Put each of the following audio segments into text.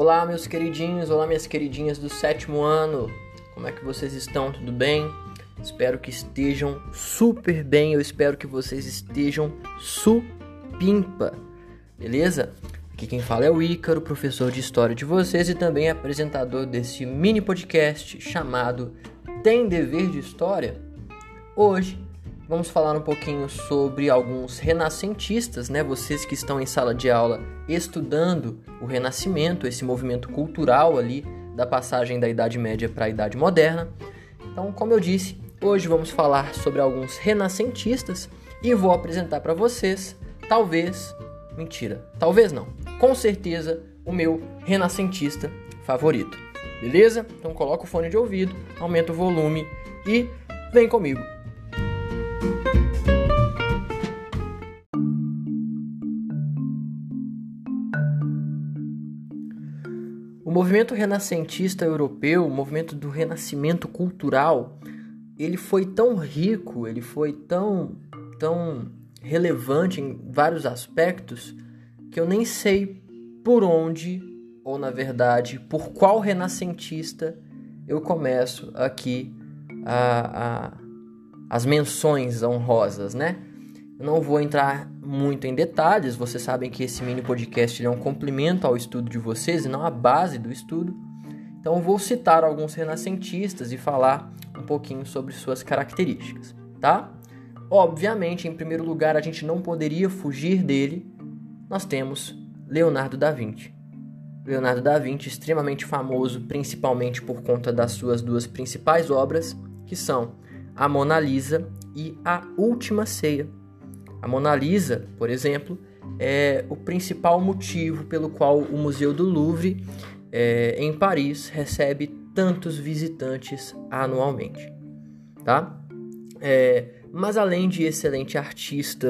Olá, meus queridinhos, olá, minhas queridinhas do sétimo ano. Como é que vocês estão? Tudo bem? Espero que estejam super bem. Eu espero que vocês estejam supimpa. Beleza? Aqui quem fala é o Ícaro, professor de história de vocês e também apresentador desse mini podcast chamado Tem Dever de História. Hoje vamos falar um pouquinho sobre alguns renascentistas, né? Vocês que estão em sala de aula estudando o Renascimento, esse movimento cultural ali da passagem da Idade Média para a Idade Moderna. Então, como eu disse, hoje vamos falar sobre alguns renascentistas e vou apresentar para vocês, talvez, mentira, talvez não, com certeza, o meu renascentista favorito. Beleza? Então coloca o fone de ouvido, aumenta o volume e vem comigo. O movimento renascentista europeu, o movimento do renascimento cultural, ele foi tão rico, ele foi tão, tão relevante em vários aspectos que eu nem sei por onde, ou na verdade, por qual renascentista eu começo aqui a, a, as menções honrosas, né? Eu não vou entrar muito em detalhes, vocês sabem que esse mini podcast é um complemento ao estudo de vocês e não a base do estudo. Então eu vou citar alguns renascentistas e falar um pouquinho sobre suas características, tá? Obviamente, em primeiro lugar, a gente não poderia fugir dele. Nós temos Leonardo da Vinci. Leonardo da Vinci, extremamente famoso, principalmente por conta das suas duas principais obras, que são a Mona Lisa e a Última Ceia. A Mona Lisa, por exemplo, é o principal motivo pelo qual o Museu do Louvre, é, em Paris, recebe tantos visitantes anualmente. Tá? É, mas além de excelente artista,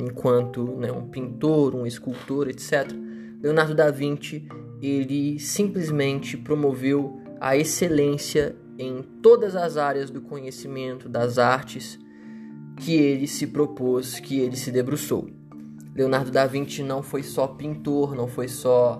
enquanto né, um pintor, um escultor, etc., Leonardo da Vinci ele simplesmente promoveu a excelência em todas as áreas do conhecimento, das artes que ele se propôs, que ele se debruçou. Leonardo da Vinci não foi só pintor, não foi só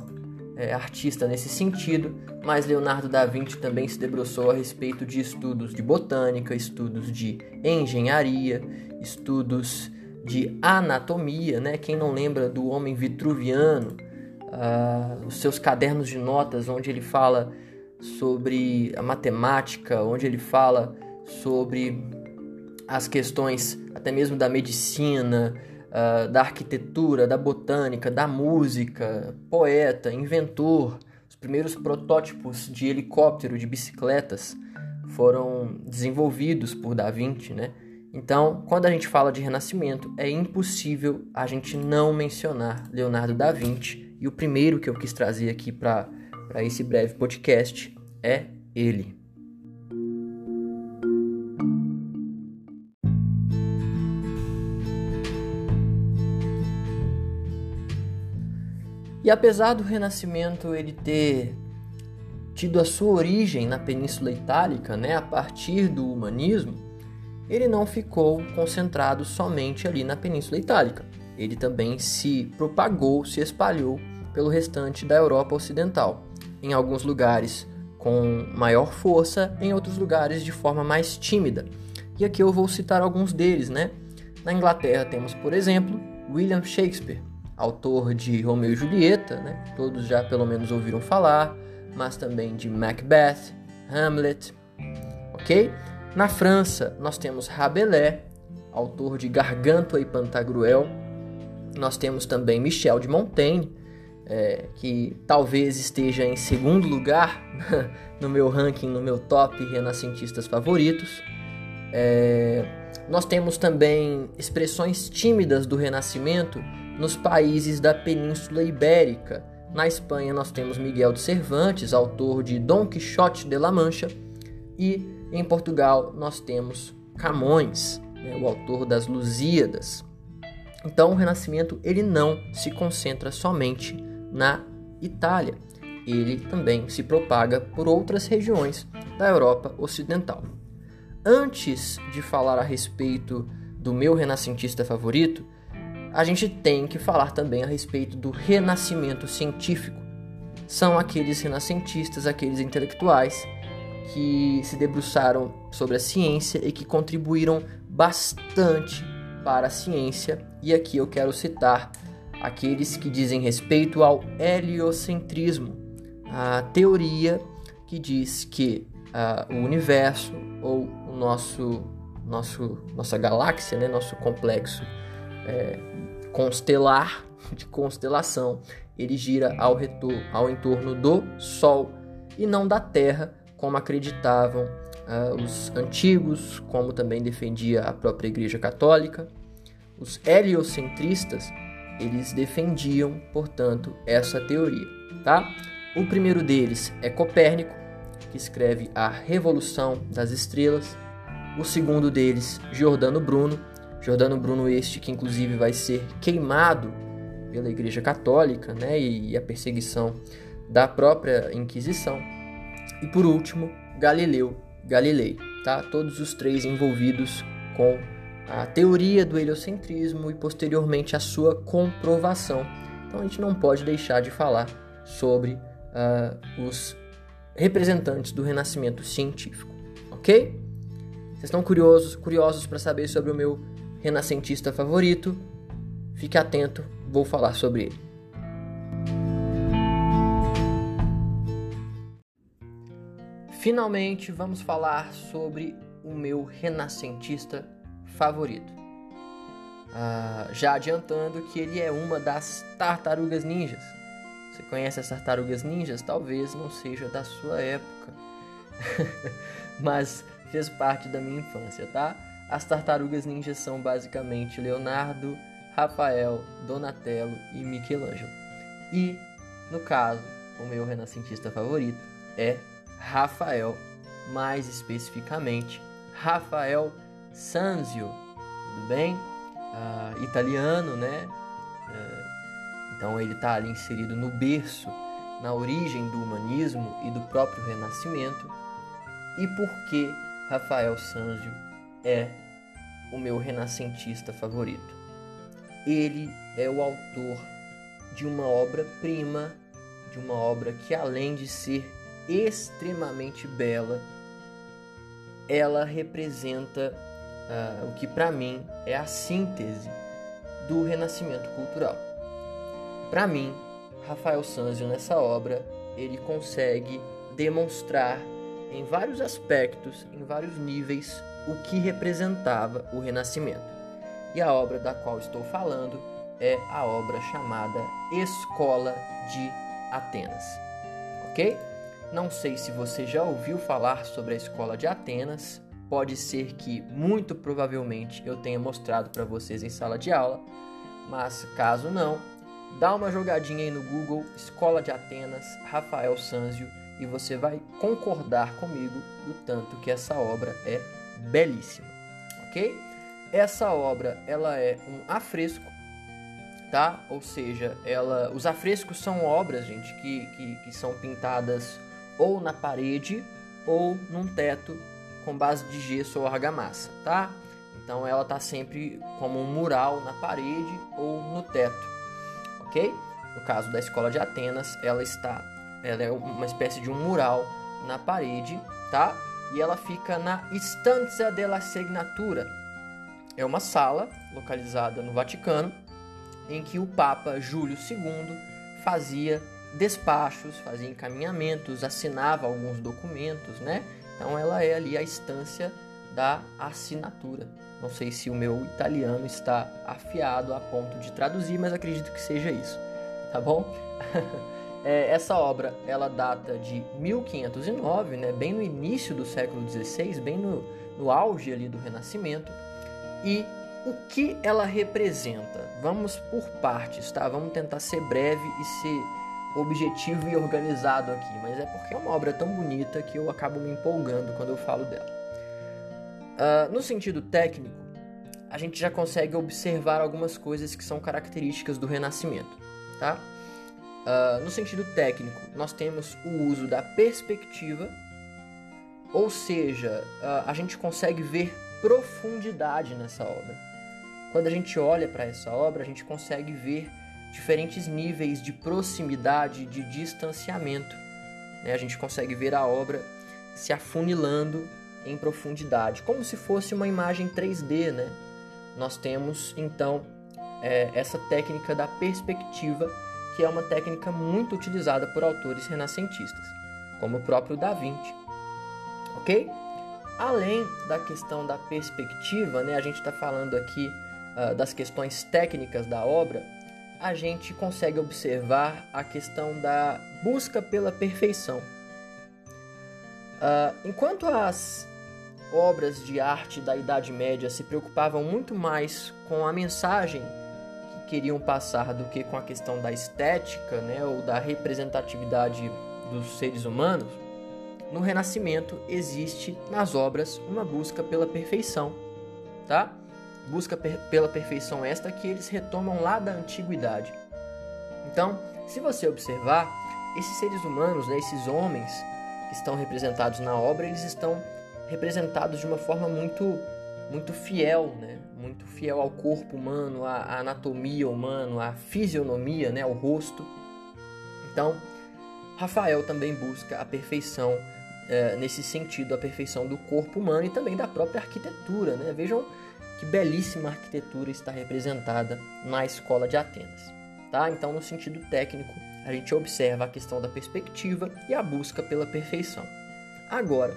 é, artista nesse sentido, mas Leonardo da Vinci também se debruçou a respeito de estudos de botânica, estudos de engenharia, estudos de anatomia, né? Quem não lembra do homem vitruviano, uh, os seus cadernos de notas, onde ele fala sobre a matemática, onde ele fala sobre as questões até mesmo da medicina, uh, da arquitetura, da botânica, da música, poeta, inventor. Os primeiros protótipos de helicóptero, de bicicletas, foram desenvolvidos por Da Vinci, né? Então, quando a gente fala de Renascimento, é impossível a gente não mencionar Leonardo da Vinci. E o primeiro que eu quis trazer aqui para esse breve podcast é ele. E apesar do Renascimento ele ter tido a sua origem na Península Itálica, né, a partir do humanismo, ele não ficou concentrado somente ali na Península Itálica. Ele também se propagou, se espalhou pelo restante da Europa Ocidental, em alguns lugares com maior força, em outros lugares de forma mais tímida. E aqui eu vou citar alguns deles, né? Na Inglaterra temos, por exemplo, William Shakespeare, autor de Romeu e Julieta, né? todos já pelo menos ouviram falar, mas também de Macbeth, Hamlet, ok? Na França, nós temos Rabelais, autor de Gargantua e Pantagruel. Nós temos também Michel de Montaigne, é, que talvez esteja em segundo lugar no meu ranking, no meu top renascentistas favoritos. É, nós temos também expressões tímidas do Renascimento nos países da Península Ibérica. Na Espanha, nós temos Miguel de Cervantes, autor de Dom Quixote de la Mancha, e em Portugal, nós temos Camões, né, o autor das Lusíadas. Então, o Renascimento ele não se concentra somente na Itália, ele também se propaga por outras regiões da Europa Ocidental. Antes de falar a respeito do meu renascentista favorito, a gente tem que falar também a respeito do renascimento científico. são aqueles renascentistas, aqueles intelectuais que se debruçaram sobre a ciência e que contribuíram bastante para a ciência. E aqui eu quero citar aqueles que dizem respeito ao heliocentrismo, a teoria que diz que uh, o universo ou o nosso, nosso nossa galáxia, né, nosso complexo é, constelar de constelação, ele gira ao, retor ao entorno do Sol e não da Terra, como acreditavam uh, os antigos, como também defendia a própria Igreja Católica. Os heliocentristas, eles defendiam, portanto, essa teoria, tá? O primeiro deles é Copérnico, que escreve A Revolução das Estrelas. O segundo deles, Giordano Bruno. Giordano Bruno este que inclusive vai ser queimado pela Igreja Católica, né, e a perseguição da própria Inquisição. E por último, Galileu Galilei, tá? Todos os três envolvidos com a teoria do heliocentrismo e posteriormente a sua comprovação. Então a gente não pode deixar de falar sobre uh, os representantes do renascimento científico, ok? Vocês estão curiosos, curiosos para saber sobre o meu renascentista favorito? Fique atento, vou falar sobre ele. Finalmente, vamos falar sobre o meu renascentista favorito. Ah, já adiantando que ele é uma das tartarugas ninjas. Você conhece as tartarugas ninjas? Talvez não seja da sua época, mas fez parte da minha infância, tá? As tartarugas ninjas são basicamente Leonardo, Rafael, Donatello e Michelangelo. E, no caso, o meu renascentista favorito é Rafael, mais especificamente Rafael Sanzio, tudo bem? Uh, italiano, né? Uh, então ele está ali inserido no berço, na origem do humanismo e do próprio Renascimento. E por que Rafael Sanzio é o meu renascentista favorito? Ele é o autor de uma obra-prima, de uma obra que além de ser extremamente bela. Ela representa uh, o que para mim é a síntese do renascimento cultural. Para mim, Rafael Sanzio nessa obra, ele consegue demonstrar em vários aspectos, em vários níveis, o que representava o Renascimento. E a obra da qual estou falando é a obra chamada Escola de Atenas. Ok? Não sei se você já ouviu falar sobre a escola de Atenas. Pode ser que, muito provavelmente, eu tenha mostrado para vocês em sala de aula, mas caso não, dá uma jogadinha aí no Google Escola de Atenas, Rafael Sanzio, e você vai concordar comigo do tanto que essa obra é belíssima, ok? Essa obra ela é um afresco, tá? Ou seja, ela, os afrescos são obras, gente, que, que, que são pintadas ou na parede ou num teto com base de gesso ou argamassa, tá? Então ela está sempre como um mural na parede ou no teto, ok? No caso da escola de Atenas, ela está, ela é uma espécie de um mural na parede, tá? E ela fica na Stanza della Signatura. É uma sala localizada no Vaticano em que o Papa Júlio II fazia despachos, fazia encaminhamentos, assinava alguns documentos, né? Então ela é ali a instância da assinatura. Não sei se o meu italiano está afiado a ponto de traduzir, mas acredito que seja isso, tá bom? é, essa obra ela data de 1509, né? Bem no início do século XVI, bem no, no auge ali do Renascimento. E o que ela representa? Vamos por partes, tá? Vamos tentar ser breve e ser objetivo e organizado aqui, mas é porque é uma obra tão bonita que eu acabo me empolgando quando eu falo dela. Uh, no sentido técnico, a gente já consegue observar algumas coisas que são características do Renascimento, tá? Uh, no sentido técnico, nós temos o uso da perspectiva, ou seja, uh, a gente consegue ver profundidade nessa obra. Quando a gente olha para essa obra, a gente consegue ver diferentes níveis de proximidade, de distanciamento. Né? A gente consegue ver a obra se afunilando em profundidade, como se fosse uma imagem 3D. Né? Nós temos então é, essa técnica da perspectiva, que é uma técnica muito utilizada por autores renascentistas, como o próprio Da Vinci. Ok? Além da questão da perspectiva, né, a gente está falando aqui uh, das questões técnicas da obra, a gente consegue observar a questão da busca pela perfeição. Uh, enquanto as obras de arte da Idade Média se preocupavam muito mais com a mensagem queriam passar do que com a questão da estética né, ou da representatividade dos seres humanos, no Renascimento existe nas obras uma busca pela perfeição, tá? busca per pela perfeição esta que eles retomam lá da antiguidade. Então, se você observar, esses seres humanos, né, esses homens que estão representados na obra, eles estão representados de uma forma muito muito fiel, né? Muito fiel ao corpo humano, à, anatomia humana, à fisionomia, né? Ao rosto. Então, Rafael também busca a perfeição é, nesse sentido, a perfeição do corpo humano e também da própria arquitetura, né? Vejam que belíssima arquitetura está representada na escola de Atenas. Tá? Então, no sentido técnico, a gente observa a questão da perspectiva e a busca pela perfeição. Agora,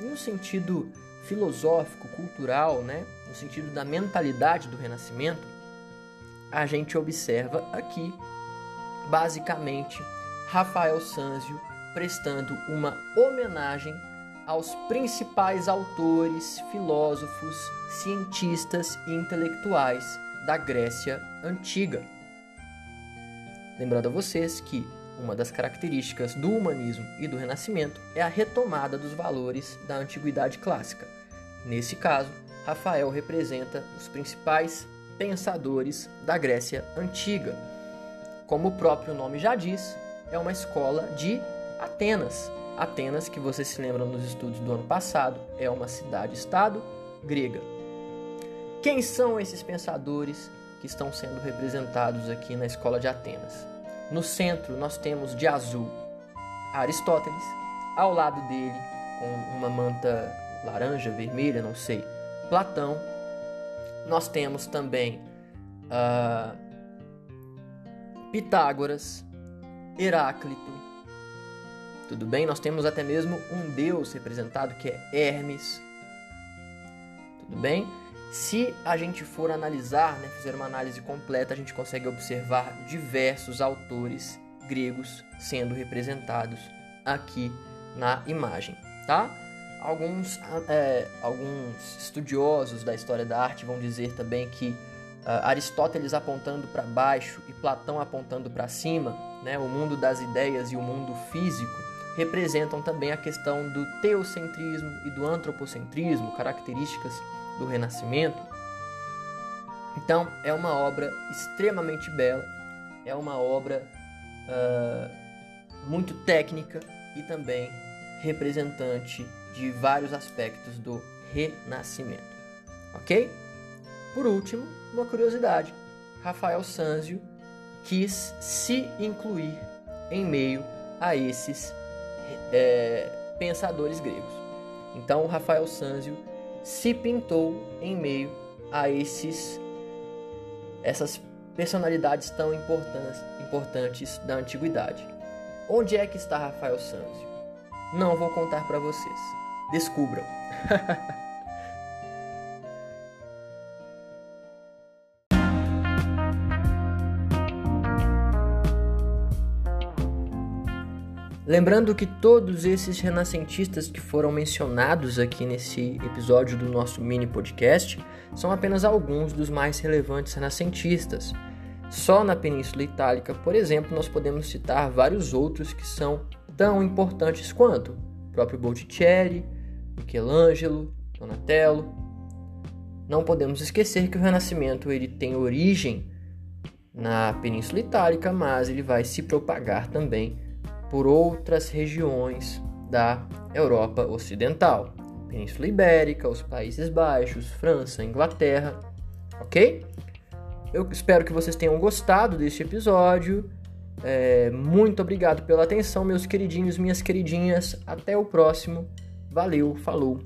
no sentido filosófico, cultural, né? no sentido da mentalidade do Renascimento, a gente observa aqui, basicamente, Rafael Sanzio prestando uma homenagem aos principais autores, filósofos, cientistas e intelectuais da Grécia Antiga. Lembrando a vocês que uma das características do humanismo e do Renascimento é a retomada dos valores da antiguidade clássica. Nesse caso, Rafael representa os principais pensadores da Grécia Antiga. Como o próprio nome já diz, é uma escola de Atenas, Atenas, que vocês se lembram nos estudos do ano passado, é uma cidade-estado grega. Quem são esses pensadores que estão sendo representados aqui na escola de Atenas? No centro, nós temos de azul Aristóteles, ao lado dele, com uma manta laranja, vermelha, não sei, Platão. Nós temos também uh, Pitágoras, Heráclito, tudo bem? Nós temos até mesmo um deus representado que é Hermes. Tudo bem? Se a gente for analisar, né, fazer uma análise completa, a gente consegue observar diversos autores gregos sendo representados aqui na imagem, tá? Alguns, é, alguns estudiosos da história da arte vão dizer também que uh, Aristóteles apontando para baixo e Platão apontando para cima, né, o mundo das ideias e o mundo físico, representam também a questão do teocentrismo e do antropocentrismo, características do Renascimento. Então, é uma obra extremamente bela, é uma obra uh, muito técnica e também representante de vários aspectos do Renascimento. Ok? Por último, uma curiosidade: Rafael Sanzio quis se incluir em meio a esses é, pensadores gregos. Então, Rafael Sanzio se pintou em meio a esses essas personalidades tão importantes, importantes da antiguidade. Onde é que está Rafael Sanzio? Não vou contar para vocês. Descubram. Lembrando que todos esses renascentistas que foram mencionados aqui nesse episódio do nosso mini podcast são apenas alguns dos mais relevantes renascentistas. Só na Península Itálica, por exemplo, nós podemos citar vários outros que são tão importantes quanto o próprio Botticelli, Michelangelo, Donatello. Não podemos esquecer que o Renascimento ele tem origem na Península Itálica, mas ele vai se propagar também por outras regiões da Europa Ocidental, Península Ibérica, os Países Baixos, França, Inglaterra, ok? eu espero que vocês tenham gostado deste episódio. É, muito obrigado pela atenção, meus queridinhos, minhas queridinhas. Até o próximo. Valeu, falou.